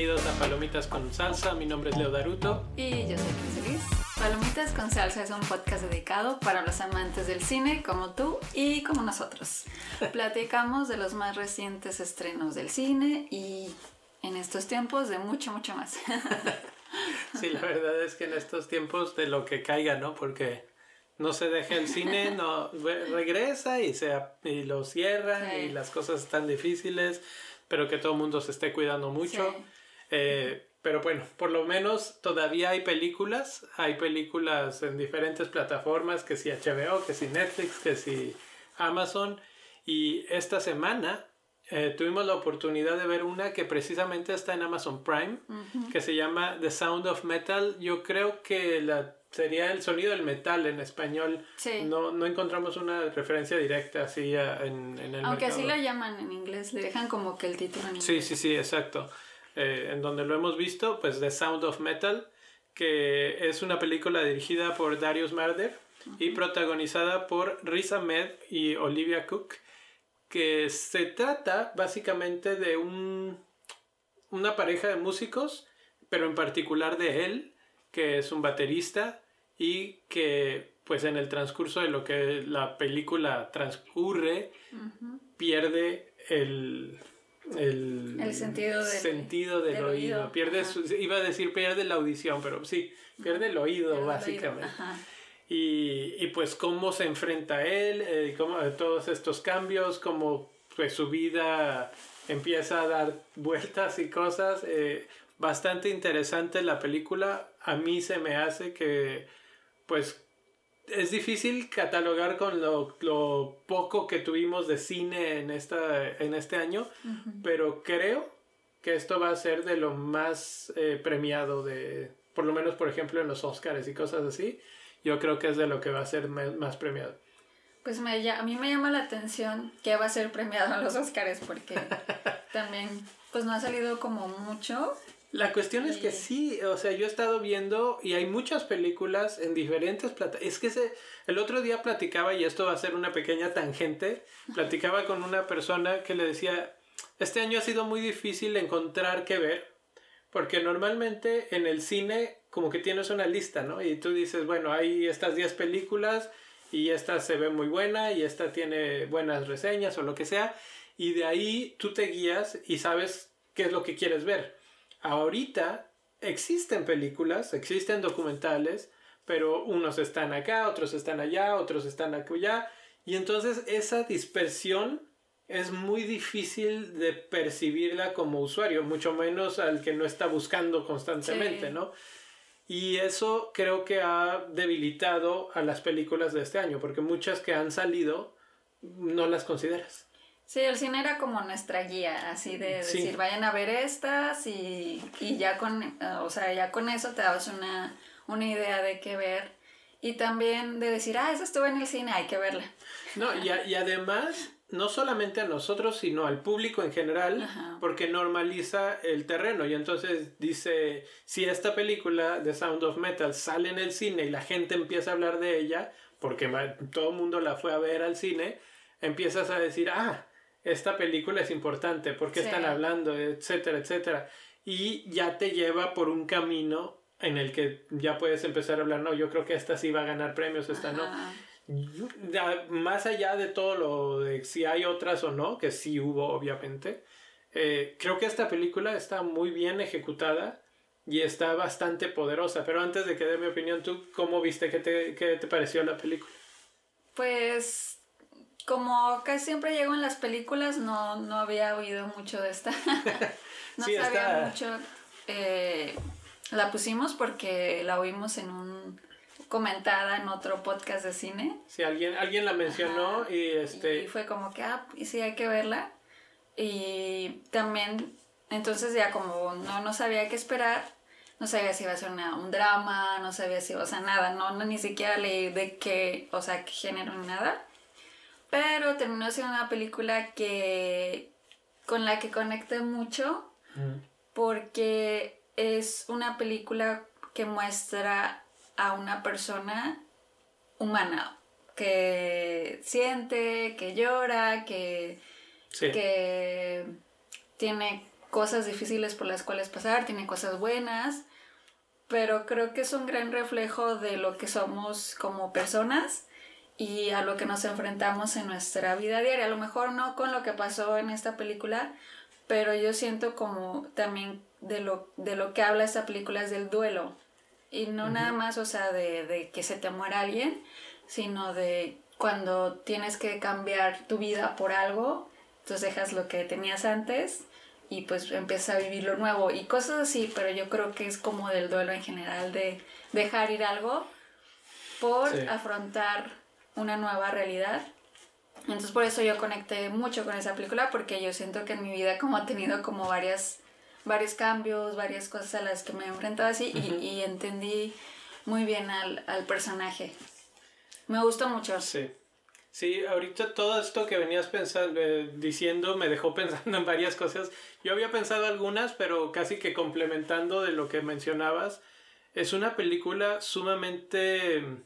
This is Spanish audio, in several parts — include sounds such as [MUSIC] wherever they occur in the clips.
bienvenidos a Palomitas con Salsa. Mi nombre es Leo Daruto. Y yo soy Cris Palomitas con Salsa es un podcast dedicado para los amantes del cine como tú y como nosotros. [LAUGHS] Platicamos de los más recientes estrenos del cine y en estos tiempos de mucho, mucho más. [LAUGHS] sí, la verdad es que en estos tiempos de lo que caiga, ¿no? Porque no se deja el cine, [LAUGHS] no regresa y, se, y lo cierran y las cosas están difíciles pero que todo el mundo se esté cuidando mucho. Eh, pero bueno, por lo menos todavía hay películas, hay películas en diferentes plataformas, que si HBO, que si Netflix, que si Amazon. Y esta semana eh, tuvimos la oportunidad de ver una que precisamente está en Amazon Prime, que se llama The Sound of Metal. Yo creo que la sería el sonido del metal en español. No, no encontramos una referencia directa así en, en el Aunque así la llaman en inglés, le dejan como que el título en inglés. Sí, sí, sí, exacto. Eh, en donde lo hemos visto, pues The Sound of Metal, que es una película dirigida por Darius Marder y protagonizada por Riz Ahmed y Olivia Cook, que se trata básicamente de un, una pareja de músicos, pero en particular de él, que es un baterista y que pues en el transcurso de lo que la película transcurre pierde el, el, sentido, sentido del, oído. Pierde iba a decir pierde la audición, pero sí, pierde el oído básicamente. Y, y, pues cómo se enfrenta a él, eh, cómo, todos estos cambios, cómo pues su vida empieza a dar [LAUGHS] vueltas y cosas. Eh, bastante interesante la película. A mí se me hace que, pues, es difícil catalogar con lo, poco que tuvimos de cine en, esta, en este año, pero creo que esto va a ser de lo más eh, premiado de, por lo menos, por ejemplo, en los Oscars y cosas así. Yo creo que es de lo que va a ser más premiado. Pues me, a mí me llama la atención que va a ser premiado en los Oscars porque [LAUGHS] también pues no ha salido como mucho la cuestión es que sí, o sea, yo he estado viendo y hay muchas películas en diferentes plataformas. Es que se, el otro día platicaba, y esto va a ser una pequeña tangente, platicaba con una persona que le decía, este año ha sido muy difícil encontrar qué ver, porque normalmente en el cine como que tienes una lista, ¿no? Y tú dices, bueno, hay estas 10 películas y esta se ve muy buena y esta tiene buenas reseñas o lo que sea, y de ahí tú te guías y sabes qué es lo que quieres ver ahorita existen películas, existen documentales, pero unos están acá, otros están allá, otros están allá, y entonces esa dispersión es muy difícil de percibirla como usuario, mucho menos al que no está buscando constantemente, ¿no? Y eso creo que ha debilitado a las películas de este año, porque muchas que han salido no las consideras. Sí, el cine era como nuestra guía, así de decir, vayan a ver estas y, ya con, eh, o sea, ya con eso te dabas una, una idea de qué ver. Y también de decir, ah, esa estuvo en el cine, hay que verla. No, y, y además, no solamente a nosotros, sino al público en general, porque normaliza el terreno. Y entonces dice, si esta película de Sound of Metal sale en el cine y la gente empieza a hablar de ella, porque todo el mundo la fue a ver al cine, empiezas a decir, ah, esta película es importante, por qué están hablando, etcétera, etcétera. Y ya te lleva por un camino en el que ya puedes empezar a hablar, no, yo creo que esta sí va a ganar premios, esta no. más allá de todo lo de si hay otras o no, que sí hubo obviamente, eh, creo que esta película está muy bien ejecutada y está bastante poderosa. Pero antes de que dé mi opinión, ¿tú cómo viste? ¿Qué te, qué te pareció la película? Pues como casi siempre llego en las películas, no, había oído mucho de esta. [LAUGHS] no sabía mucho. Eh, la pusimos porque la oímos en un comentada en otro podcast de cine. Sí, alguien, alguien la mencionó y este. Y fue como que, ah, y sí hay que verla. Y también, entonces ya como no, no sabía qué esperar, no sabía si iba a ser un drama, no sabía si iba a ser nada, no, no ni siquiera leí de qué, o sea, qué género ni nada. Pero terminó siendo una película que con la que conecté mucho mm. porque es una película que muestra a una persona humana que siente, que llora, que, que tiene cosas difíciles por las cuales pasar, tiene cosas buenas, pero creo que es un gran reflejo de lo que somos como personas y a lo que nos enfrentamos en nuestra vida diaria. A lo mejor no con lo que pasó en esta película, pero yo siento como también de lo, de lo que habla esta película es del duelo. Y no nada más, o sea, de, de que se te muera alguien, sino de cuando tienes que cambiar tu vida por algo, entonces dejas lo que tenías antes y pues empiezas a vivir lo nuevo y cosas así, pero yo creo que es como del duelo en general, de dejar ir algo por afrontar una nueva realidad. Entonces por eso yo conecté mucho con esa película porque yo siento que en mi vida como ha tenido como varias, varios cambios, varias cosas a las que me he enfrentado así y, entendí muy bien al, al personaje. Me gustó mucho. Sí. Sí, ahorita todo esto que venías pensando, eh, diciendo me dejó [LAUGHS] pensando en varias cosas. Yo había pensado algunas, pero casi que complementando de lo que mencionabas. Es una película sumamente mm,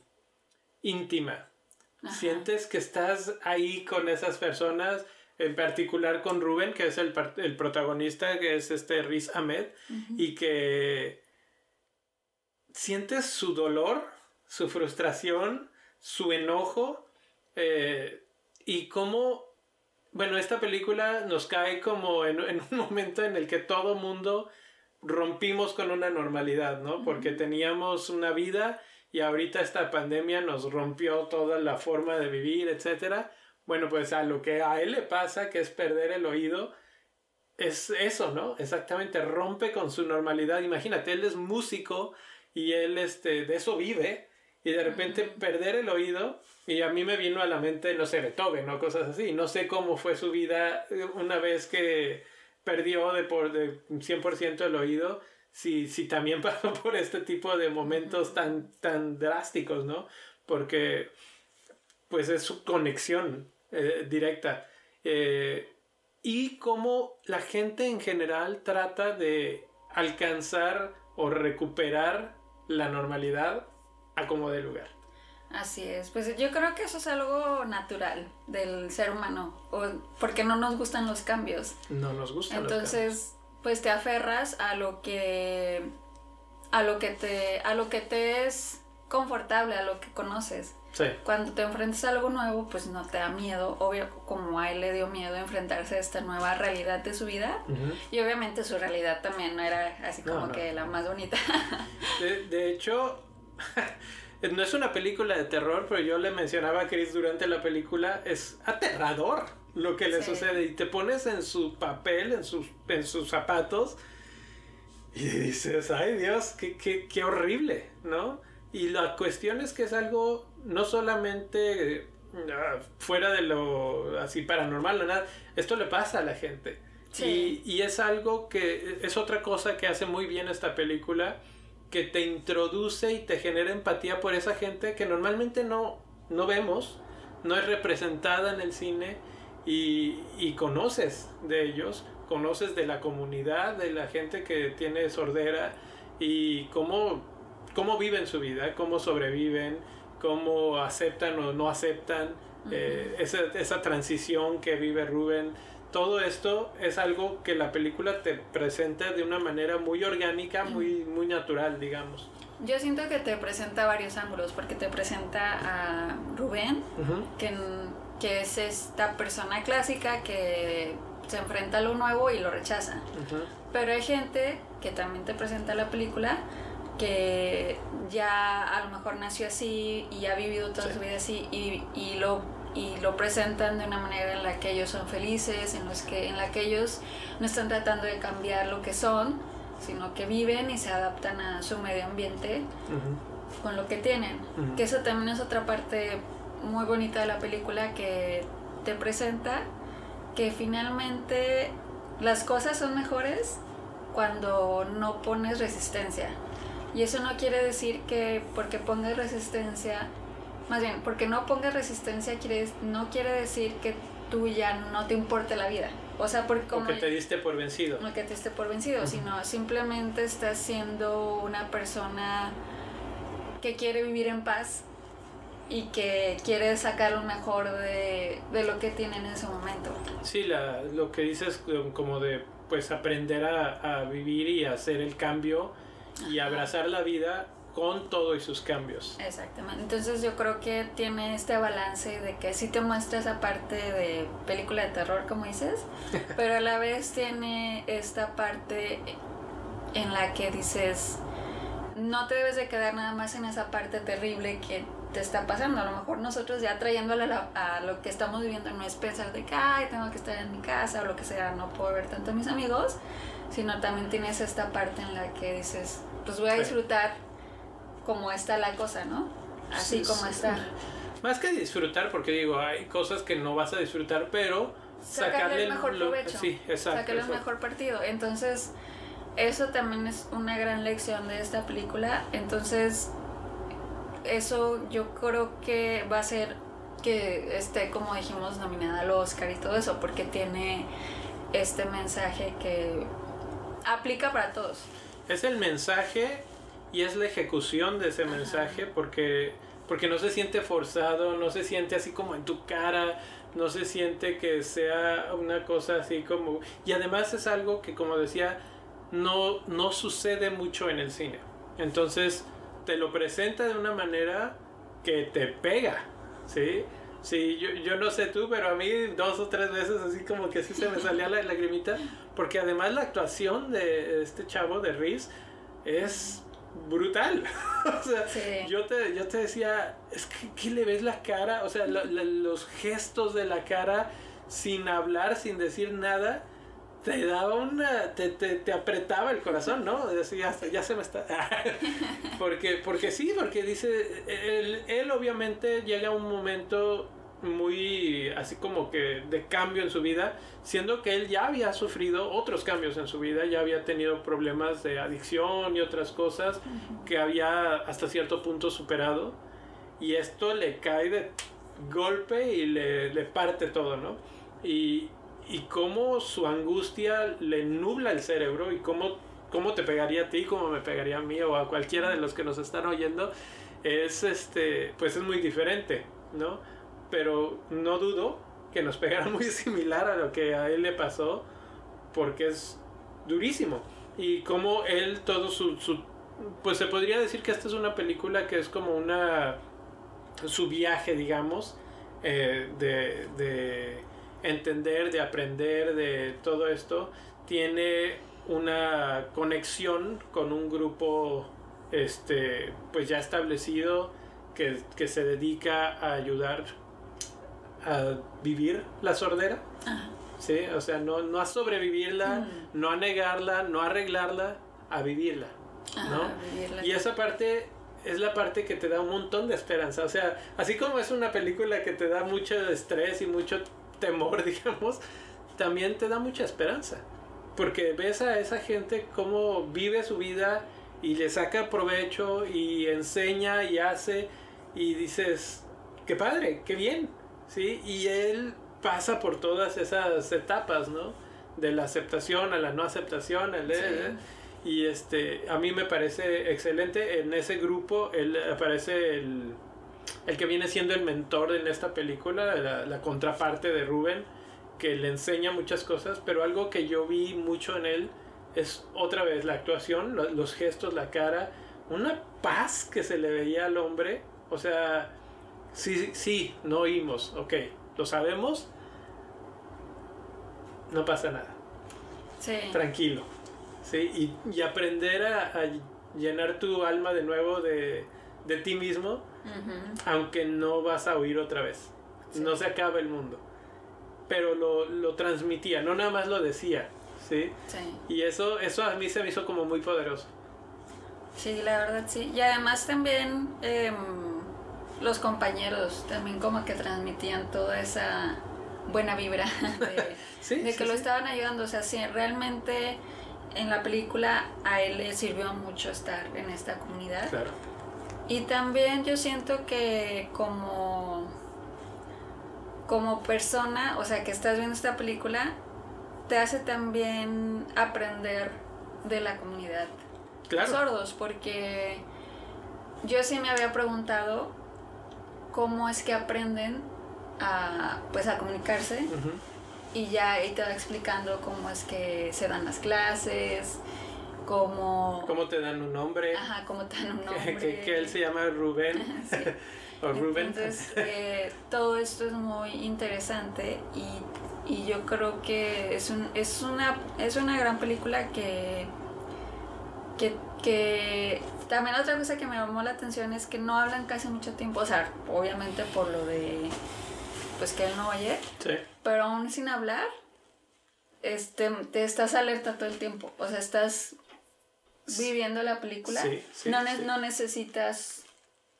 Sientes que estás ahí con esas personas, en particular con Rubén, que es el, el protagonista, que es este Riz Ahmed, y que sientes su dolor, su frustración, su enojo eh, y cómo, bueno, esta película nos cae como en, un [LAUGHS] momento en el que todo mundo rompimos con una normalidad, ¿no? Porque teníamos una vida y ahorita esta pandemia nos rompió toda la forma de vivir, etc. Bueno, pues a lo que a él le pasa, que es perder el oído, es eso, ¿no? Exactamente, rompe con su normalidad. Imagínate, él es músico y él este, de eso vive y de repente perder el oído y a mí me vino a la mente, no sé, Beethoven o cosas así. No sé cómo fue su vida una vez que perdió de, por, de 100% el oído, si, si también [LAUGHS] pasó por este tipo de momentos tan, tan drásticos, ¿no? Porque pues es su conexión eh, directa. Eh, y cómo la gente en general trata de alcanzar o recuperar la normalidad a como de lugar. Así es, pues yo creo que eso es algo natural del ser humano, o porque no nos gustan los cambios. No nos gustan. Entonces, pues te aferras a lo que a lo que te a lo que te es confortable, a lo que conoces. Sí. Cuando te enfrentas a algo nuevo, pues no te da miedo, obvio como a él le dio miedo enfrentarse a esta nueva realidad de su vida. Y obviamente su realidad también no era así como que la más bonita. [LAUGHS] de, de hecho, [LAUGHS] no es una película de terror, pero yo le mencionaba a Chris durante la película, es aterrador lo que le sucede y te pones en su papel, en sus, en sus zapatos y dices, ay Dios, qué, qué, qué horrible, ¿no? Y la cuestión es que es algo no solamente ah, fuera de lo así paranormal o nada, esto le pasa a la gente. Y, y es algo que es otra cosa que hace muy bien esta película que te introduce y te genera empatía por esa gente que normalmente no, no vemos, no es representada en el cine y, y conoces de ellos, conoces de la comunidad, de la gente que tiene sordera y cómo, cómo viven su vida, cómo sobreviven, cómo aceptan o no aceptan eh, esa, esa transición que vive Rubén. Todo esto es algo que la película te presenta de una manera muy orgánica, muy, muy natural, digamos. Yo siento que te presenta varios ángulos, porque te presenta a Rubén, que, que es esta persona clásica que se enfrenta a lo nuevo y lo rechaza. Pero hay gente que también te presenta la película que ya a lo mejor nació así y ha vivido toda su vida así y, y lo y lo presentan de una manera en la que ellos son felices, en, los que, en la que ellos no están tratando de cambiar lo que son, sino que viven y se adaptan a su medio ambiente con lo que tienen. Que eso también es otra parte muy bonita de la película que te presenta que finalmente las cosas son mejores cuando no pones resistencia. Y eso no quiere decir que porque pongas resistencia más bien, porque no pongas resistencia quiere, no quiere decir que tú ya no te importe la vida. O sea, porque como... que te diste por vencido. No que te diste por vencido, sino simplemente estás siendo una persona que quiere vivir en paz y que quiere sacar lo mejor de, de lo que tiene en ese momento. Sí, la, lo que dices como de pues aprender a, a vivir y hacer el cambio y abrazar la vida con todo y sus cambios. Exactamente. Entonces yo creo que tiene este balance de que sí te muestra esa parte de película de terror, como dices, [LAUGHS] pero a la vez tiene esta parte en la que dices, no te debes de quedar nada más en esa parte terrible que te está pasando. A lo mejor nosotros ya trayéndole a, lo que estamos viviendo no es pensar de que, ay, tengo que estar en mi casa o lo que sea, no puedo ver tanto a mis amigos, sino también tienes esta parte en la que dices, pues voy a disfrutar como está la cosa, ¿no? Así como está. Más que disfrutar, porque digo, hay cosas que no vas a disfrutar, pero sacarle, el mejor provecho. Sí, exacto. Sacarle el mejor partido. Entonces, eso también es una gran lección de esta película. Entonces, eso yo creo que va a ser que esté, como dijimos, nominada al Oscar y todo eso, porque tiene este mensaje que aplica para todos. Es el mensaje y es la ejecución de ese mensaje porque, porque no se siente forzado, no se siente así como en tu cara, no se siente que sea una cosa así como... Y además es algo que, como decía, no, no sucede mucho en el cine. Entonces te lo presenta de una manera que te pega, ¿sí? Sí, yo, yo no sé tú, pero a mí dos o tres veces así como que sí se me salía la lagrimita, porque además la actuación de este chavo de Riz es brutal. [LAUGHS] o sea, yo, te, yo te decía, es que ¿qué le ves la cara? O sea, los gestos de la cara sin hablar, sin decir nada, te daba una, te, te, te apretaba el corazón, ¿no? Decía, ya, se me está... [LAUGHS] porque, porque sí, porque dice, él, él obviamente llega a un momento muy así como que de cambio en su vida, siendo que él ya había sufrido otros cambios en su vida, ya había tenido problemas de adicción y otras cosas que había hasta cierto punto superado y esto le cae de golpe y le, le parte todo, ¿no? Y, y cómo su angustia le nubla el cerebro y cómo, cómo te pegaría a ti, cómo me pegaría a mí o a cualquiera de los que nos están oyendo, es este, pues es muy diferente, ¿no? pero no dudo que nos pegara [LAUGHS] muy similar a lo que a él le pasó, porque es durísimo. Y como él, todo su, Pues se podría decir que esta es una película que es como una... su viaje, digamos, eh, de, de entender, de aprender, de todo esto, tiene una conexión con un grupo este pues ya establecido que, que se dedica a ayudar a vivir la sordera. ¿sí? O sea, no, no a sobrevivirla, mm. no a negarla, no a arreglarla, a vivirla. ¿no? Y esa parte es la parte que te da un montón de esperanza. O sea, así como es una película que te da mucho estrés y mucho temor, [LAUGHS] digamos, también te da mucha esperanza. Porque ves a esa gente cómo vive su vida y le saca provecho y enseña y hace y dices, qué padre, qué bien. ¿sí? Y él pasa por todas esas etapas, ¿no? De la aceptación a la no aceptación, el y este, a mí me parece excelente. En ese grupo, él aparece el, el que viene siendo el mentor en esta película, la, la, contraparte de Rubén, que le enseña muchas cosas, pero algo que yo vi mucho en él es otra vez la actuación, los gestos, la cara, una paz que se le veía al hombre, o sea, Sí, sí, no oímos, ok, lo sabemos, no pasa nada. Sí. Tranquilo. Sí, y, aprender a, llenar tu alma de nuevo de, ti mismo, aunque no vas a oír otra vez. No se acaba el mundo. Pero lo, lo, transmitía, no nada más lo decía. ¿sí? sí. Y eso, eso a mí se me hizo como muy poderoso. Sí, la verdad sí. Y además también... Eh, los compañeros también como que transmitían toda esa buena vibra [LAUGHS] de, [LAUGHS] que lo estaban ayudando. O sea, sí, realmente en la película a él le sirvió mucho estar en esta comunidad. Claro. Y también yo siento que como, como persona, o sea, que estás viendo esta película, te hace también aprender de la comunidad. Claro. Sordos, porque yo sí me había preguntado cómo es que aprenden a, pues, a comunicarse. y ya ahí te va explicando cómo es que se dan las clases, cómo... ¿Cómo te dan un nombre? Ajá, cómo te dan un [LAUGHS] nombre. que, que él se llama Rubén. [LAUGHS] Sí. [LAUGHS] o Rubén. Entonces, eh, todo esto es muy interesante y, y yo creo que es, un, es, una, es una gran película que, que, que también otra cosa que me llamó la atención es que no hablan casi mucho tiempo, o sea, obviamente por lo de pues que él no oye, Sí. pero aún sin hablar, este, te estás alerta todo el tiempo, o sea, estás viviendo la película, Sí, sí, no, ne- sí. no necesitas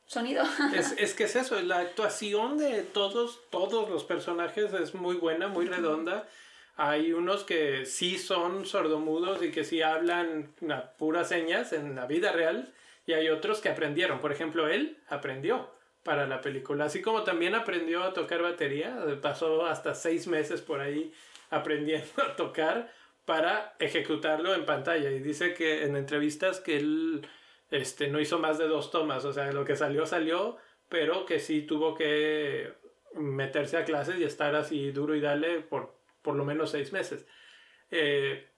sonido. Es, [LAUGHS] es que es eso, la actuación de todos, todos los personajes es muy buena, muy redonda. Hay unos que sí son sordomudos y que sí hablan a puras señas en la vida real. Y hay otros que aprendieron. Por ejemplo, él aprendió para la película. Así como también aprendió a tocar batería. Pasó hasta seis meses por ahí aprendiendo [LAUGHS] a tocar para ejecutarlo en pantalla. Y dice que en entrevistas que él este, no hizo más de dos tomas. O sea, lo que salió, salió. Pero que sí tuvo que meterse a clases y estar así duro y dale por por lo menos seis meses. Eh,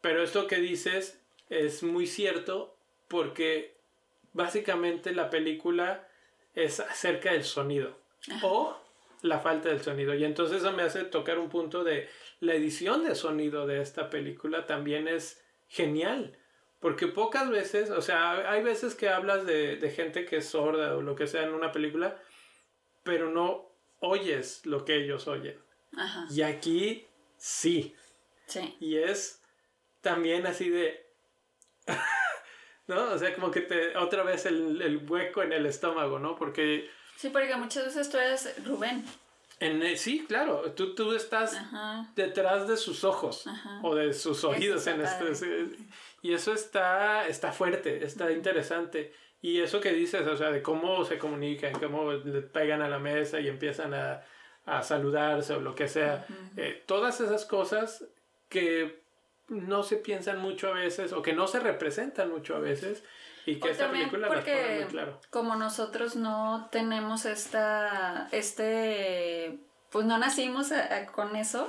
pero esto que dices es muy cierto porque básicamente la película es acerca del sonido o la falta del sonido. Y entonces eso me hace tocar un punto de la edición de sonido de esta película también es genial. Porque pocas veces, o sea, hay veces que hablas de, de gente que es sorda o lo que sea en una película, pero no oyes lo que ellos oyen. Ajá, Y aquí sí. sí. Y es también así de... [LAUGHS] ¿No? O sea, como que te... Otra vez el, el hueco en el estómago, ¿no? Porque... Sí, porque muchas veces tú eres Rubén. En, eh, sí, claro, tú, tú estás Ajá. detrás de sus ojos Ajá. o de sus oídos está en este, y eso está está fuerte está interesante y eso que dices o sea de cómo se comunican cómo le pegan a la mesa y empiezan a, a saludarse o lo que sea Eh, todas esas cosas que no se piensan mucho a veces o que no se representan mucho a veces y que O esta película porque muy claro como nosotros no tenemos esta, este, pues no nacimos a- a- con eso,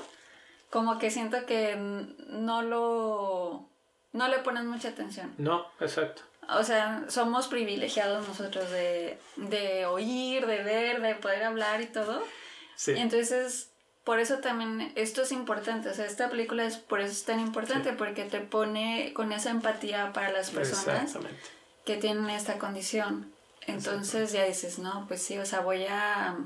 como que siento que no lo, no le ponen mucha atención. no exacto O sea, somos privilegiados nosotros de, de oír, de ver, de poder hablar y todo. sí Y entonces, por eso también esto es importante. O sea, esta película es por eso es tan importante, porque te pone con esa empatía para las personas exactamente que tienen esta condición. Entonces ya dices, no, pues sí, o sea, voy a,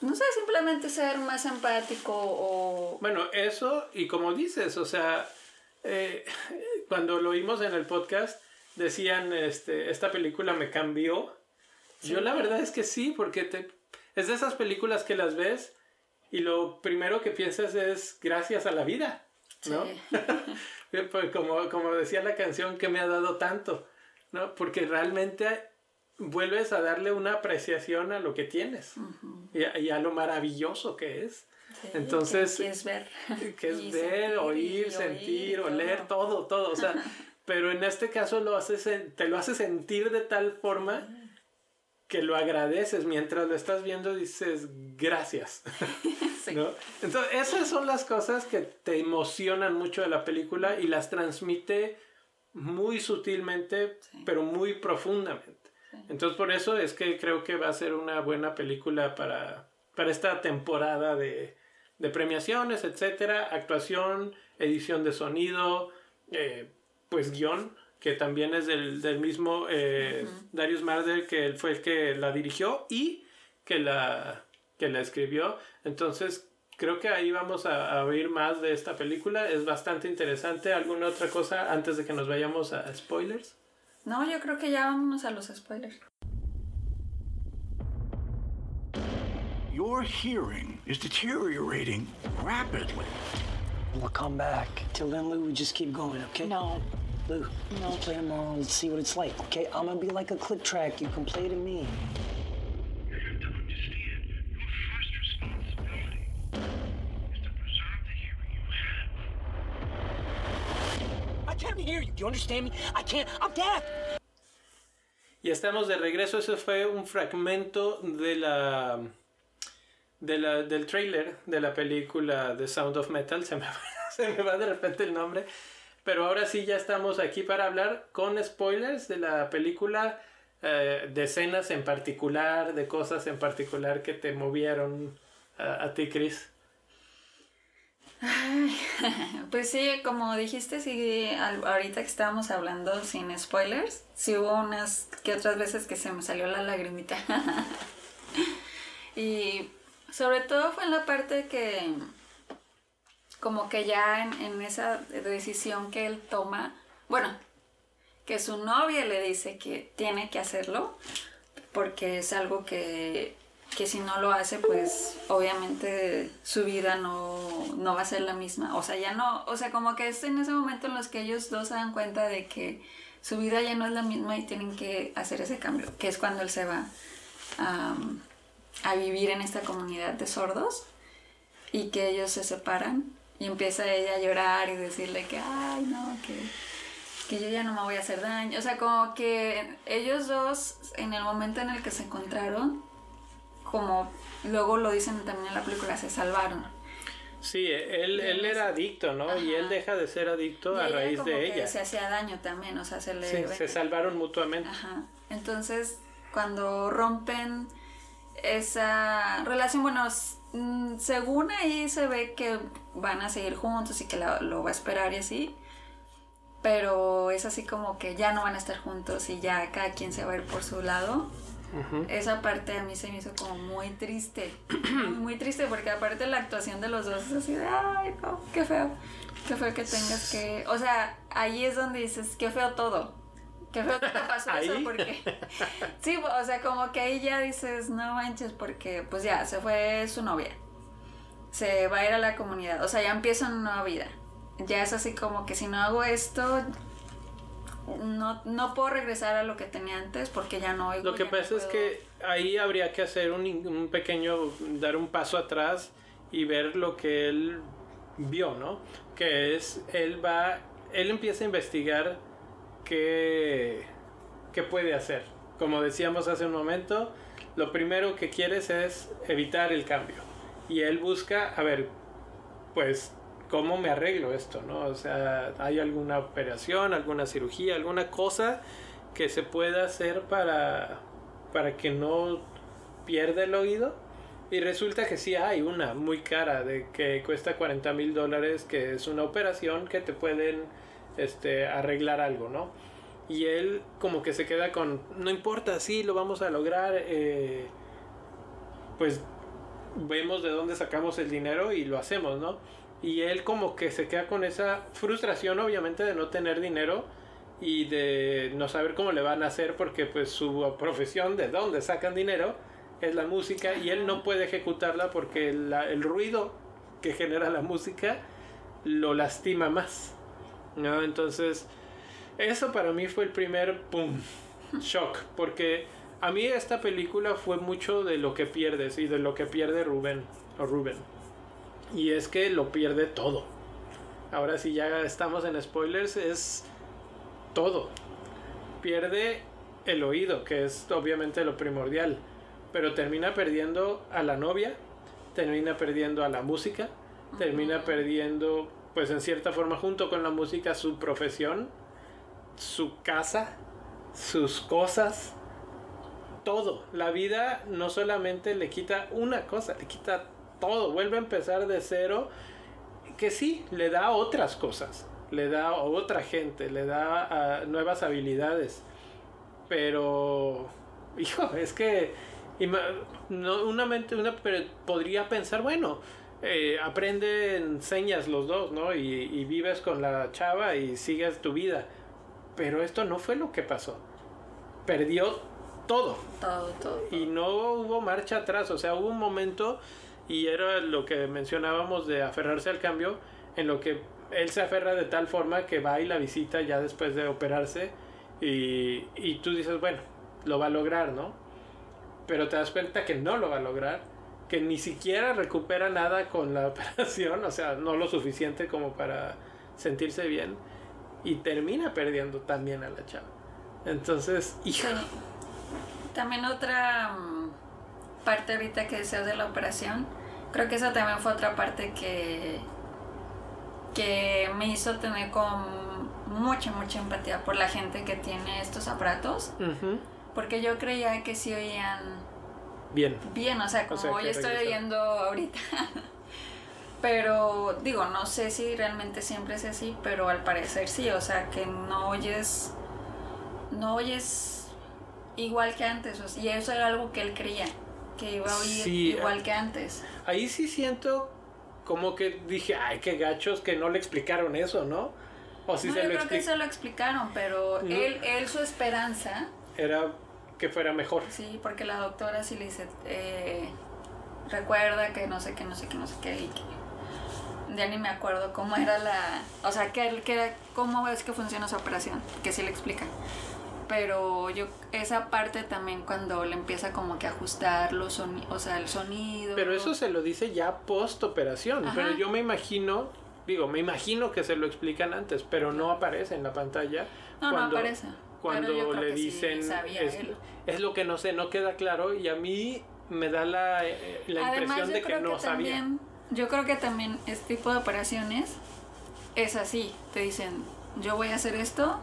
no sé, simplemente ser más empático o... Bueno, eso, y como dices, o sea, eh, [LAUGHS] cuando lo oímos en el podcast, decían, este, esta película me cambió. Yo la verdad es que sí, porque te, es de esas películas que las ves y lo primero que piensas es gracias a la vida, ¿no? Sí. [LAUGHS] Pues como, como decía la canción, que me ha dado tanto, ¿no? Porque realmente vuelves a darle una apreciación a lo que tienes y, a, y a lo maravilloso que es. Sí, Entonces, que, es ver. [LAUGHS] que es ver, sentir, oír, sentir, oír, oler, todo, todo, o sea, [LAUGHS] pero en este caso lo haces, te lo hace sentir de tal forma que lo agradeces mientras lo estás viendo dices gracias, [LAUGHS] Sí. ¿no? Entonces esas son las cosas que te emocionan mucho de la película y las transmite muy sutilmente, Sí. pero muy profundamente. Sí. Entonces por eso es que creo que va a ser una buena película para, para esta temporada de, de premiaciones, etcétera, actuación, edición de sonido, eh, pues guion, que también es del, del mismo eh, Darius Marder, que él fue el que la dirigió y que la, que la escribió. Entonces creo que ahí vamos a, a oír más de esta película. Es bastante interesante. ¿Alguna otra cosa antes de que nos vayamos a spoilers? No, yo creo que ya vámonos a los spoilers. Your hearing is deteriorating rapidly. We'll come back. Till then, Lou, we just keep going, okay? No. Lou, no. let's play tomorrow. Let's see what it's like, okay? I'm gonna be like a click track. You can play to me. Hear you. Do you understand me? I can't. I'm deaf. Y estamos de regreso. Ese fue un fragmento de la de la, del trailer de la película The Sound of Metal, se me, [LAUGHS] se me va de repente el nombre, pero ahora sí ya estamos aquí para hablar con spoilers de la película, eh, de escenas en particular, de cosas en particular que te movieron a, a ti, Chris. [LAUGHS] Pues sí, como dijiste, sí, ahorita que estábamos hablando sin spoilers, sí hubo unas que otras veces que se me salió la lagrimita. [LAUGHS] y sobre todo fue en la parte que, como que ya en esa decisión que él toma, bueno, que su novia le dice que tiene que hacerlo, porque es algo que, que si no lo hace, pues obviamente su vida no, no va a ser la misma. O sea, ya no, o sea, como que es en ese momento en los que ellos dos se dan cuenta de que su vida ya no es la misma y tienen que hacer ese cambio, que es cuando él se va am, a vivir en esta comunidad de sordos y que ellos se separan y empieza ella a llorar y decirle que, ay, no, que que yo ya no me voy a hacer daño. O sea, como que ellos dos, en el momento en el que se encontraron, como luego lo dicen también en la película, se salvaron. Sí, él, él era adicto, ¿no? Y él deja de ser adicto Y a raíz como de que ella. Se hacía daño también, o sea, se le... Sí, se salvaron mutuamente. Ajá. Entonces, cuando rompen esa relación, bueno, mm, según ahí se ve que van a seguir juntos y que la- lo va a esperar y así. Pero es así como que ya no van a estar juntos y ya cada quien se va a ir por su lado. Esa parte a mí se me hizo como muy triste. [CLEARS THROAT] Muy, triste porque aparte la actuación de los dos es así de, ay, no, qué feo. Qué feo que tengas que... [SNIFFS] O sea, ahí es donde dices, qué feo todo. Qué feo que te pasó [LAUGHS] eso porque... [LAUGHS] Sí, o sea, como que ahí ya dices, no manches, porque pues ya, se fue su novia. Se va a ir a la comunidad. O sea, ya empieza una nueva vida. Ya es así como que si no hago esto, no, no puedo regresar a lo que tenía antes porque ya no oigo, Lo que no pasa es que ahí habría que hacer un, un pequeño, dar un paso atrás y ver lo que él vio, ¿no? Que es, él va, él empieza a investigar qué, qué puede hacer. Como decíamos hace un momento, lo primero que quieres es evitar el cambio. Y él busca, a ver, pues, ¿cómo me arreglo esto, no? O sea, ¿hay alguna operación, alguna cirugía, alguna cosa que se pueda hacer para, para que no pierda el oído? Y resulta que sí hay una muy cara, de que cuesta 40 mil dólares, que es una operación que te pueden este, arreglar algo, ¿no? Y él como que se queda con, no importa, sí, lo vamos a lograr, eh, pues vemos de dónde sacamos el dinero y lo hacemos, ¿no? Y él como que se queda con esa frustración obviamente de no tener dinero y de no saber cómo le van a hacer porque pues su profesión de dónde sacan dinero es la música y él no puede ejecutarla porque la- el ruido que genera la música lo lastima más, ¿no? Entonces eso para mí fue el primer pum shock porque a mí esta película fue mucho de lo que pierdes y de lo que pierde Rubén o Rubén. Y es que lo pierde todo. Ahora si ya estamos en spoilers es todo. Pierde el oído, que es obviamente lo primordial, pero termina perdiendo a la novia, termina perdiendo a la música, termina perdiendo pues en cierta forma junto con la música su profesión, su casa, sus cosas, todo. La vida no solamente le quita una cosa, le quita todo. Vuelve a empezar de cero. Que sí, le da otras cosas. Le da a otra gente, le da nuevas habilidades. Pero, hijo, es que no, una mente una podría pensar, bueno, eh, aprenden señas los dos, ¿no? Y, y vives con la chava y sigues tu vida. Pero esto no fue lo que pasó. Perdió todo Todo, todo. y no hubo marcha atrás, o sea, hubo un momento y era lo que mencionábamos de aferrarse al cambio, en lo que él se aferra de tal forma que va y la visita ya después de operarse y, y tú dices, bueno, lo va a lograr, ¿no? Pero te das cuenta que no lo va a lograr, que ni siquiera recupera nada con la [LAUGHS] operación, o sea, no lo suficiente como para sentirse bien y termina perdiendo también a la chava. Entonces, hijo, Sí. También otra mm, parte ahorita que decías de la operación, creo que esa también fue otra parte que, que me hizo tener con mucha, mucha empatía por la gente que tiene estos aparatos, Ujú. porque yo creía que sí oían Bien. bien, o sea, como sea, que hoy estoy oyendo ahorita. [LAUGHS] pero digo, no sé si realmente siempre es así, pero al parecer sí, o sea, que no oyes no oyes igual que antes, o sea, y eso era algo que él creía, que iba a oír Sí, igual ah. que antes. Ahí sí siento como que dije, ay, qué gachos que no le explicaron eso, ¿no? O si no, se yo lo creo que se lo explicaron, pero No. él, él su esperanza, era que fuera mejor. sí, porque la doctora sí le dice, eh, recuerda que no sé qué, no sé qué, no sé qué, y que ya ni me acuerdo cómo era la, o sea, que, que era, cómo es que funciona su operación, que sí le explican. Pero yo, esa parte también cuando le empieza como que a ajustar los soni o sea, el sonido. Pero eso se lo dice ya post operación. Ajá. Pero yo me imagino, digo, me imagino que se lo explican antes, pero no aparece en la pantalla. No, no aparece, Cuando le sí dicen, es, es lo que no sé, no queda claro y a mí me da la, eh, la Además, impresión de que no que sabía. también, yo creo que también este tipo de operaciones es así. Te dicen, yo voy a hacer esto,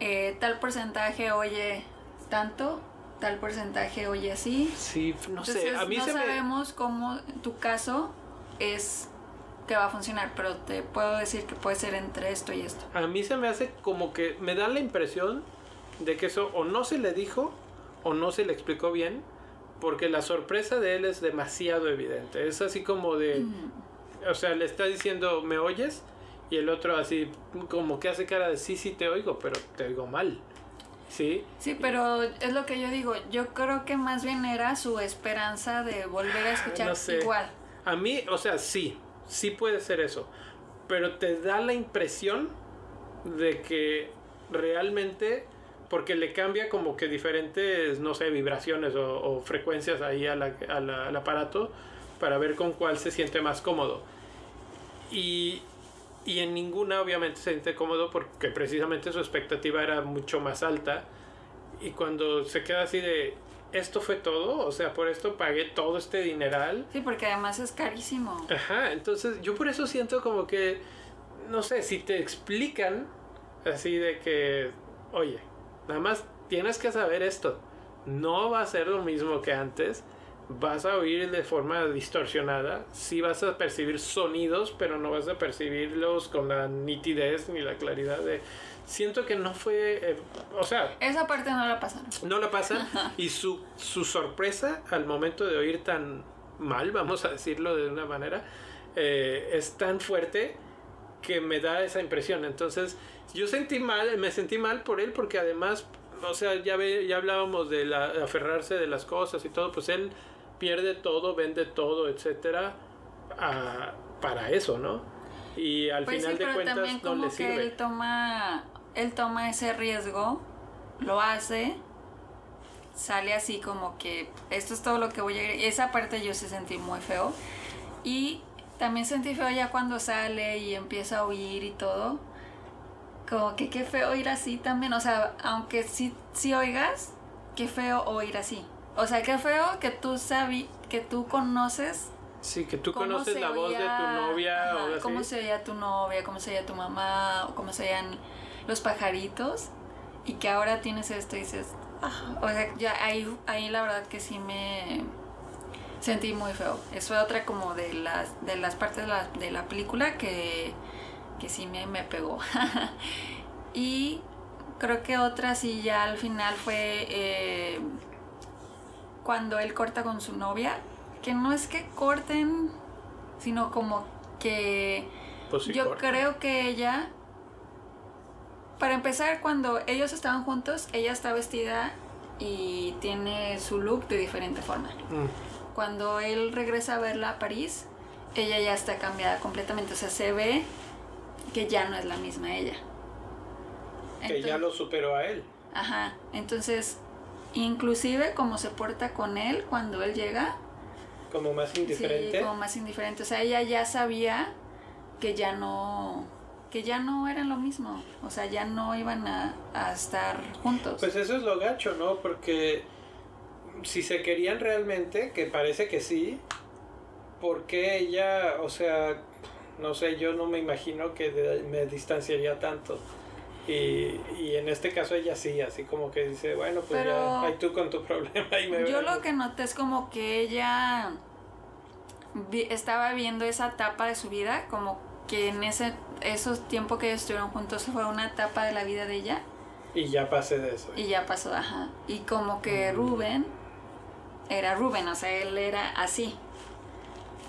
eh, tal porcentaje oye tanto, tal porcentaje oye así. Sí, no sé, a mí no se me... sabemos cómo tu caso es que va a funcionar, pero te puedo decir que puede ser entre esto y esto. A mí se me hace como que me da la impresión de que eso o no se le dijo o no se le explicó bien, porque la sorpresa de él es demasiado evidente. Es así como de, Mm. o sea, le está diciendo, ¿me oyes? Y el otro así como que hace cara de, sí, sí te oigo, pero te oigo mal. ¿Sí? Sí, pero es lo que yo digo. Yo creo que más bien era su esperanza de volver a escuchar Ah, No sé. igual. A mí, o sea, sí, sí puede ser eso, pero te da la impresión de que realmente, porque le cambia como que diferentes, no sé, vibraciones o, o frecuencias ahí a la- a la- al aparato para ver con cuál se siente más cómodo. Y, y en ninguna obviamente se siente cómodo porque precisamente su expectativa era mucho más alta. Y cuando se queda así de, ¿esto fue todo? O sea, por esto pagué todo este dineral. Sí, porque además es carísimo. Ajá, entonces yo por eso siento como que, no sé, si te explican así de que, oye, nada más tienes que saber esto, no va a ser lo mismo que antes, vas a oír de forma distorsionada, sí vas a percibir sonidos, pero no vas a percibirlos con la nitidez ni la claridad de... Siento que no fue, eh, o sea, Esa parte no la pasaron. no la pasan [LAUGHS] y su, su sorpresa al momento de oír tan mal, vamos a decirlo de una manera, eh, es tan fuerte que me da esa impresión. Entonces, yo sentí mal, me sentí mal por él porque además, o sea, ya, ve, ya hablábamos de la, de aferrarse de las cosas y todo, pues él pierde todo, vende todo, etcétera, a- para eso, ¿no? Y al Pues final sí, de pero cuentas también no como le que sirve. él toma, él toma ese riesgo, lo hace, sale así como que esto es todo lo que voy a ir. Esa parte yo se sentí muy feo. Y también sentí feo ya cuando sale y empieza a oír y todo. Como que qué feo oír así también. O sea, aunque sí, sí oigas, qué feo oír así. O sea, qué feo que tú sabí, que tú conoces Sí, que tú conoces la voz de tu oía- novia ajá, o así. cómo se oía tu novia, cómo se oía tu mamá, o cómo se oían los pajaritos, y que ahora tienes esto y dices, ah, o sea, ya ahí, ahí la verdad que sí me sentí muy feo. Eso fue otra como de las, de las partes de la, de la película que, que sí me, me pegó. [LAUGHS] y creo que otra sí ya al final fue eh, cuando él corta con su novia, que no es que corten, sino como que Pues sí, yo corta. creo que ella, para empezar, cuando ellos estaban juntos, ella está vestida y tiene su look de diferente forma. Mm. Cuando él regresa a verla a París, ella ya está cambiada completamente, o sea, se ve que ya no es la misma ella. Que ya lo superó a él. Ajá, entonces, inclusive como se porta con él cuando él llega, Como más indiferente. Sí, como más indiferente. O sea, ella ya sabía que ya no que ya no eran lo mismo. O sea, ya no iban a, a estar juntos. Pues eso es lo gacho, ¿no? Porque si se querían realmente, que parece que sí, ¿por qué ella, o sea, no sé, yo no me imagino que de- me distanciaría tanto? Y, y en este caso ella sí, así como que dice, bueno, pues Pero- ya, ahí tú con tu problema y me Yo veo". lo que noté es como que ella vi- estaba viendo esa etapa de su vida, como que en ese esos tiempos que ellos estuvieron juntos fue una etapa de la vida de ella Y ya pasé de eso. y ya pasó, ajá. Y como que Rubén era Rubén, o sea, él era así.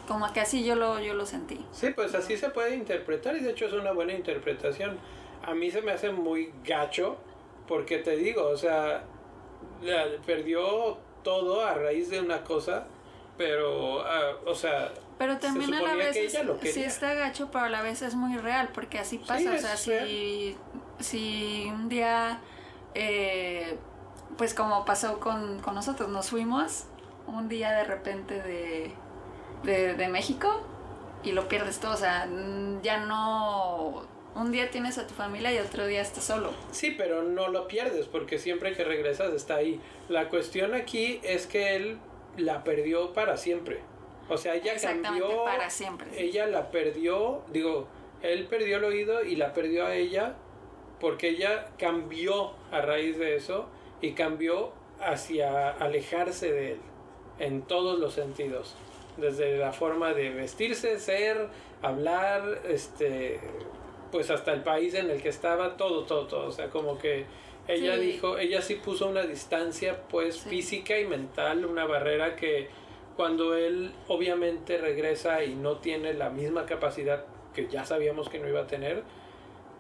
Como que así yo lo, yo lo sentí. Sí, pues así se puede interpretar y de hecho es una buena interpretación. A mí se me hace muy gacho porque te digo, o sea, perdió todo a raíz de una cosa, pero, ah, o sea, Pero también a la vez es- sí está gacho, pero a la vez es muy real, porque así pasa. o sea, si, si un día, eh, pues como pasó con, con nosotros, nos fuimos un día de repente de, de, de México y lo pierdes todo. O sea, ya no. Un día tienes a tu familia y otro día estás solo. Sí, pero no lo pierdes porque siempre que regresas está ahí. La cuestión aquí es que él la perdió para siempre. O sea, ella Exactamente, cambió. para siempre. Ella la perdió, digo, él perdió el oído y la perdió a ella porque ella cambió a raíz de eso y cambió hacia alejarse de él en todos los sentidos. Desde la forma de vestirse, ser, hablar, este, pues hasta el país en el que estaba, todo, todo, todo. O sea, como que ella Sí. dijo, ella sí puso una distancia, pues Sí. física y mental, una barrera que cuando él obviamente regresa y no tiene la misma capacidad que ya sabíamos que no iba a tener,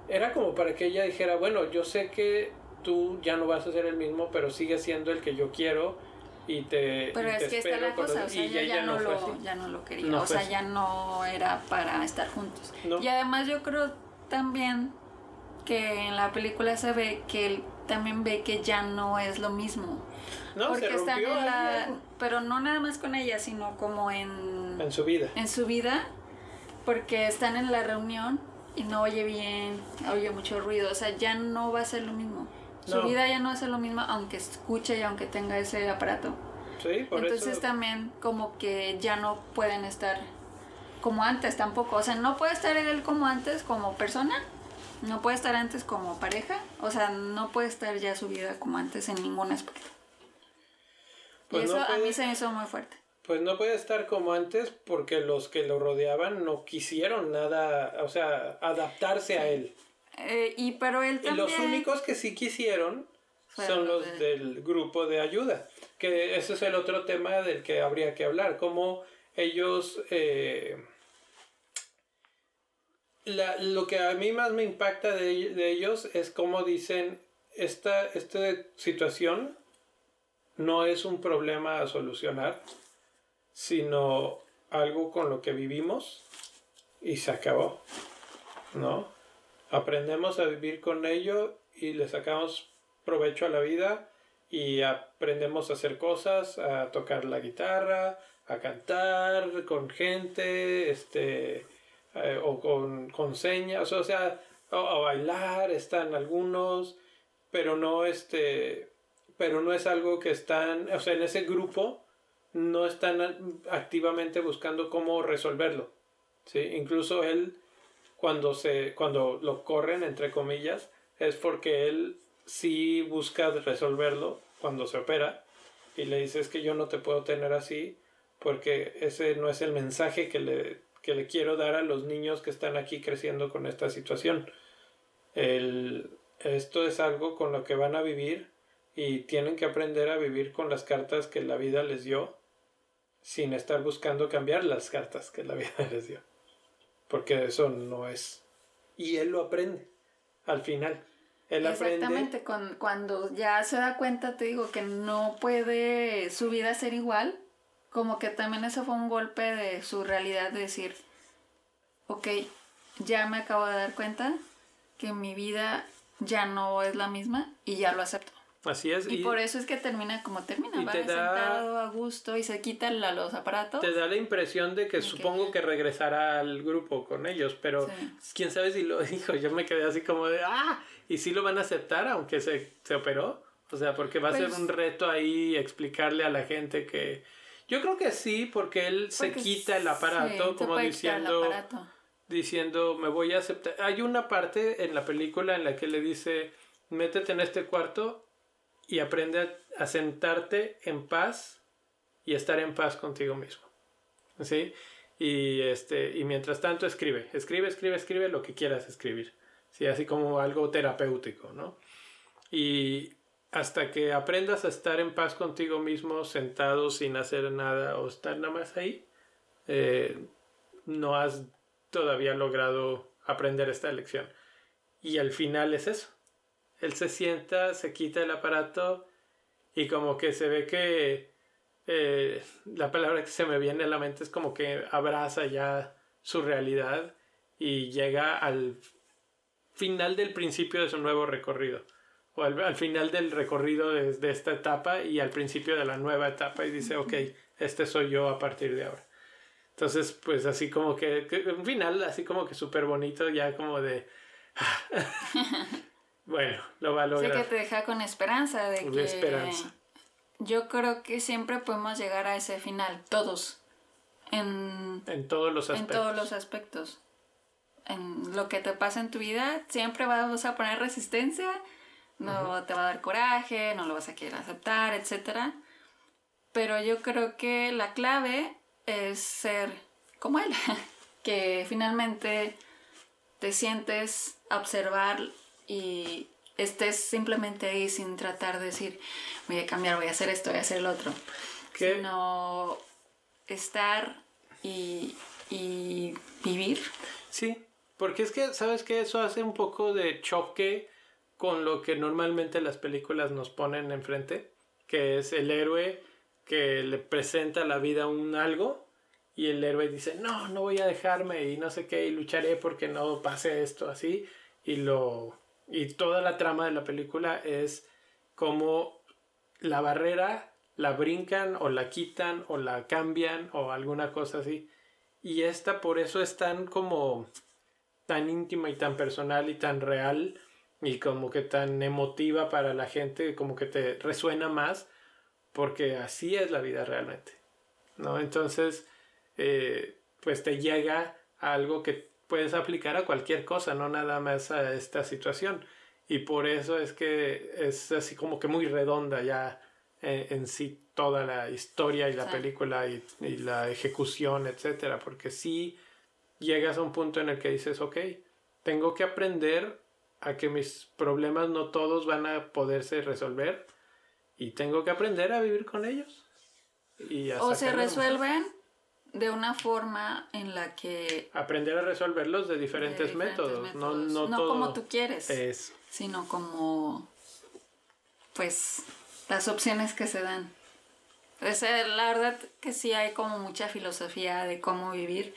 era como para que ella dijera, bueno, yo sé que tú ya no vas a ser el mismo, pero sigue siendo el que yo quiero y te, Pero y es te que está la cosa, o sea, y ella ya, no, fue lo, ya no lo quería, No o sea, así. ya no era para estar juntos. No. Y además yo creo también que en la película se ve que él también ve que ya no es lo mismo. No, porque se están en la... Pero no nada más con ella, sino como en, en su vida. en su vida, porque están en la reunión y no oye bien, oye mucho ruido, o sea, ya no va a ser lo mismo. Su No. vida ya no va a ser lo mismo, aunque escuche y aunque tenga ese aparato. Sí, por Entonces eso. también como que ya no pueden estar como antes tampoco. O sea, no puede estar él como antes como persona, no puede estar antes como pareja, o sea, no puede estar ya su vida como antes en ningún aspecto. Pues y no eso a mí se me hizo muy fuerte. Pues no puede estar como antes porque los que lo rodeaban no quisieron nada, o sea, adaptarse a él. Eh, y pero él Y también... los únicos que sí quisieron son los los de- del grupo de ayuda. Que ese es el otro tema del que habría que hablar. Cómo ellos... eh, la- lo que a mí más me impacta de, de ellos es cómo dicen, esta, esta situación no es un problema a solucionar, sino algo con lo que vivimos y se acabó. ¿No? Aprendemos a vivir con ello y le sacamos provecho a la vida y aprendemos a hacer cosas, a tocar la guitarra, a cantar con gente, este, eh, o con, con señas, o sea, a bailar, están algunos, pero no este, pero no es algo que están, o sea, en ese grupo no están activamente buscando cómo resolverlo. ¿sí? Incluso él, cuando, se, cuando lo corren, entre comillas, es porque él sí busca resolverlo cuando se opera y le dice es que yo no te puedo tener así porque ese no es el mensaje que le, que le quiero dar a los niños que están aquí creciendo con esta situación. El, esto es algo con lo que van a vivir y tienen que aprender a vivir con las cartas que la vida les dio sin estar buscando cambiar las cartas que la [LAUGHS] vida les dio. Porque eso no es. Y él lo aprende al final. Él aprende. Exactamente, con, cuando ya se da cuenta, te digo, que no puede su vida ser igual, como que también eso fue un golpe de su realidad de decir, ok, ya me acabo de dar cuenta que mi vida ya no es la misma y ya lo acepto. Así es. Y, por eso es que termina como termina, va da- sentado a gusto y se quita la- los aparatos. Te da la impresión de que supongo que regresará al grupo con ellos, pero Sí. quién sabe si lo [LAUGHS] dijo. Yo me quedé así como de, ah, y si lo van a aceptar aunque se, se operó. O sea, porque va a ser Pues- un reto ahí explicarle a la gente que... Yo creo que sí, porque él se quita el aparato como diciendo... aparato. diciendo me voy a aceptar. Hay una parte en la película en la que le dice métete en este cuarto y aprende a sentarte en paz y estar en paz contigo mismo. ¿Sí? Y, este, y mientras tanto escribe, escribe, escribe, escribe lo que quieras escribir. ¿Sí? Así como algo terapéutico, ¿no? Y hasta que aprendas a estar en paz contigo mismo, sentado sin hacer nada o estar nada más ahí, eh, no has todavía logrado aprender esta lección. Y al final es eso. Él se sienta, se quita el aparato y como que se ve que eh, la palabra que se me viene a la mente es como que abraza ya su realidad y llega al final del principio de su nuevo recorrido. O al, al final del recorrido de, de esta etapa y al principio de la nueva etapa y dice, ok, este soy yo a partir de ahora. Entonces, pues así como que, que un final así como que súper bonito, ya como de... [LAUGHS] bueno, lo va a lograr. que te deja con esperanza de que esperanza. yo creo que siempre podemos llegar a ese final, todos, en, En todos los en aspectos. todos los aspectos. En lo que te pasa en tu vida, siempre vas a poner resistencia, no te va a dar coraje, no lo vas a querer aceptar, etc. Pero yo creo que la clave es ser como él, [LAUGHS] que finalmente te sientes a observar y estés simplemente ahí sin tratar de decir voy a cambiar, voy a hacer esto, voy a hacer el otro. ¿Qué? Sino estar y, y vivir. Sí, porque es que, ¿sabes qué? Eso hace un poco de choque con lo que normalmente las películas nos ponen enfrente, que es el héroe que le presenta la vida un algo y el héroe dice, no, no voy a dejarme y no sé qué, y lucharé porque no pase esto así, y lo... Y toda la trama de la película es como la barrera la brincan o la quitan o la cambian o alguna cosa así. Y esta por eso es tan como tan íntima y tan personal y tan real y como que tan emotiva para la gente, como que te resuena más porque así es la vida realmente. ¿No? Entonces, eh, pues te llega a algo que puedes aplicar a cualquier cosa, no nada más a esta situación. Y por eso es que es así como que muy redonda ya eh, en sí toda la historia y la Sí. película y, y la ejecución, etcétera, porque sí llegas a un punto en el que dices, ok, tengo que aprender a que mis problemas no todos van a poderse resolver y tengo que aprender a vivir con ellos. Y a O se resuelven de una forma en la que... Aprender a resolverlos de de diferentes, métodos. No, no, No todo como tú quieres, es sino como... Pues las opciones que se dan. Sea, la verdad que sí hay como mucha filosofía de cómo vivir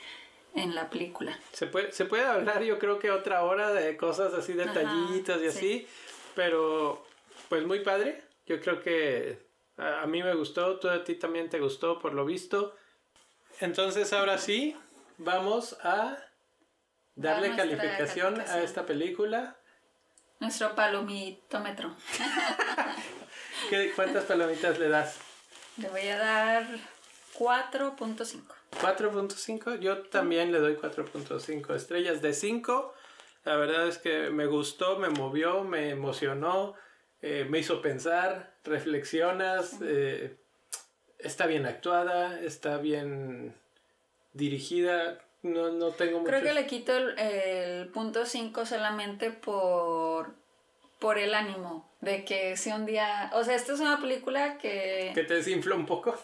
en la película. Se puede, se puede hablar, yo creo que otra hora de cosas así, detallitos y sí. así, pero pues muy padre. Yo creo que a, a mí me gustó, tú a ti también te gustó por lo visto. Entonces ahora sí, vamos a darle nuestra calificación, a calificación. esta película. Nuestro palomitómetro. [LAUGHS] ¿Qué, ¿Cuántas palomitas le das? Le voy a dar 4.5. 4.5, yo también le doy 4.5 estrellas de 5. La verdad es que me gustó, me movió, me emocionó, eh, me hizo pensar, reflexionas, eh, está bien actuada, está bien dirigida, no, no tengo mucho... Creo que le quito el, el punto 5 solamente por, por el ánimo. De que si un día. O sea, esta es una película que. Que te desinfla un poco.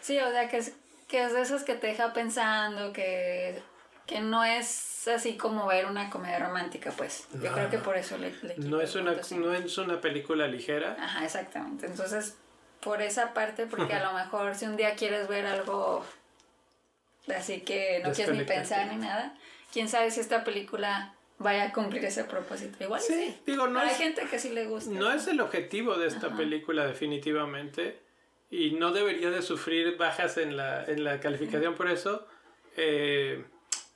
Sí, o sea, que que es de esas que te deja pensando, que, que no es así como ver una comedia romántica, pues. Yo No, creo que por eso le, le no, es una, no es una película ligera. Ajá, exactamente. Entonces, por esa parte, porque a lo mejor si un día quieres ver algo así que no quieres ni pensar ni nada, quién sabe si esta película vaya a cumplir ese propósito. Igual sí. Sí, digo, no Pero es, hay gente que sí le gusta. no es el objetivo de esta película definitivamente y no debería de sufrir bajas en la, en la calificación por eso. Eh,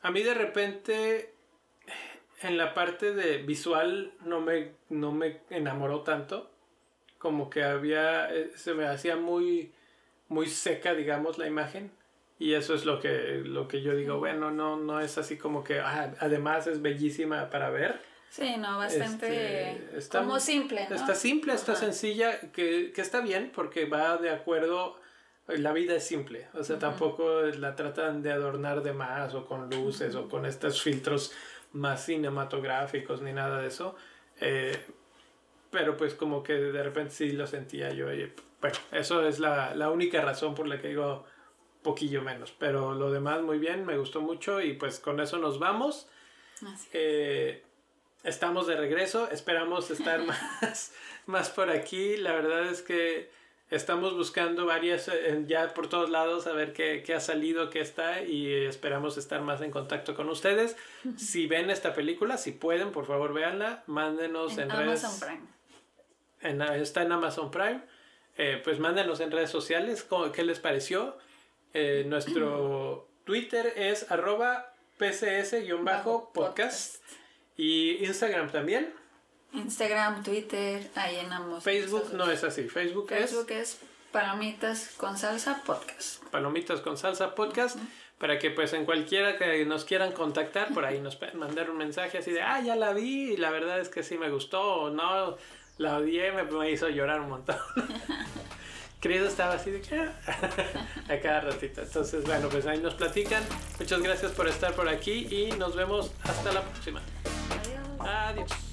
a mí de repente en la parte de visual no me, no me enamoró tanto como que había, eh, se me hacía muy, muy seca, digamos, la imagen. Y eso es lo que, lo que yo digo, bueno, no, no es así como que, ah, además es bellísima para ver. Sí, no, bastante Este, está- como simple, ¿no? Está simple, está Ajá. sencilla, que, que está bien porque va de acuerdo, la vida es simple, o sea, tampoco la tratan de adornar de más o con luces o con estos filtros más cinematográficos ni nada de eso. Eh, pero pues como que de repente sí lo sentía yo. y, bueno, eso es la, la única razón por la que digo poquillo menos. Pero lo demás muy bien, me gustó mucho y pues con eso nos vamos. Así. Eh, estamos de regreso, esperamos estar [LAUGHS] más, más por aquí. La verdad es que estamos buscando varias eh, ya por todos lados a ver qué, qué ha salido, qué está y esperamos estar más en contacto con ustedes. Si ven esta película, si pueden, por favor véanla, mándenos en, En redes. Amazon Prime. en- está en Amazon Prime. Eh, pues mándenos en redes sociales cómo- qué les pareció. Eh, nuestro [CLEARS THROAT] Twitter es arroba pcs-podcast y Instagram también. Instagram, Twitter, ahí en ambos. Facebook no es así. Facebook, Facebook es Palomitas con Salsa Podcast. es Palomitas con Salsa Podcast. Para que pues en cualquiera que nos quieran contactar, por ahí nos pueden mandar un mensaje así de, ah, ya la vi y la verdad es que sí me gustó o no, la odié, me, me hizo llorar un montón. [LAUGHS] Chris estaba así de que "Ah", [LAUGHS] a cada ratito. Entonces, bueno, pues ahí nos platican. Muchas gracias por estar por aquí y nos vemos hasta la próxima. Adiós. Adiós.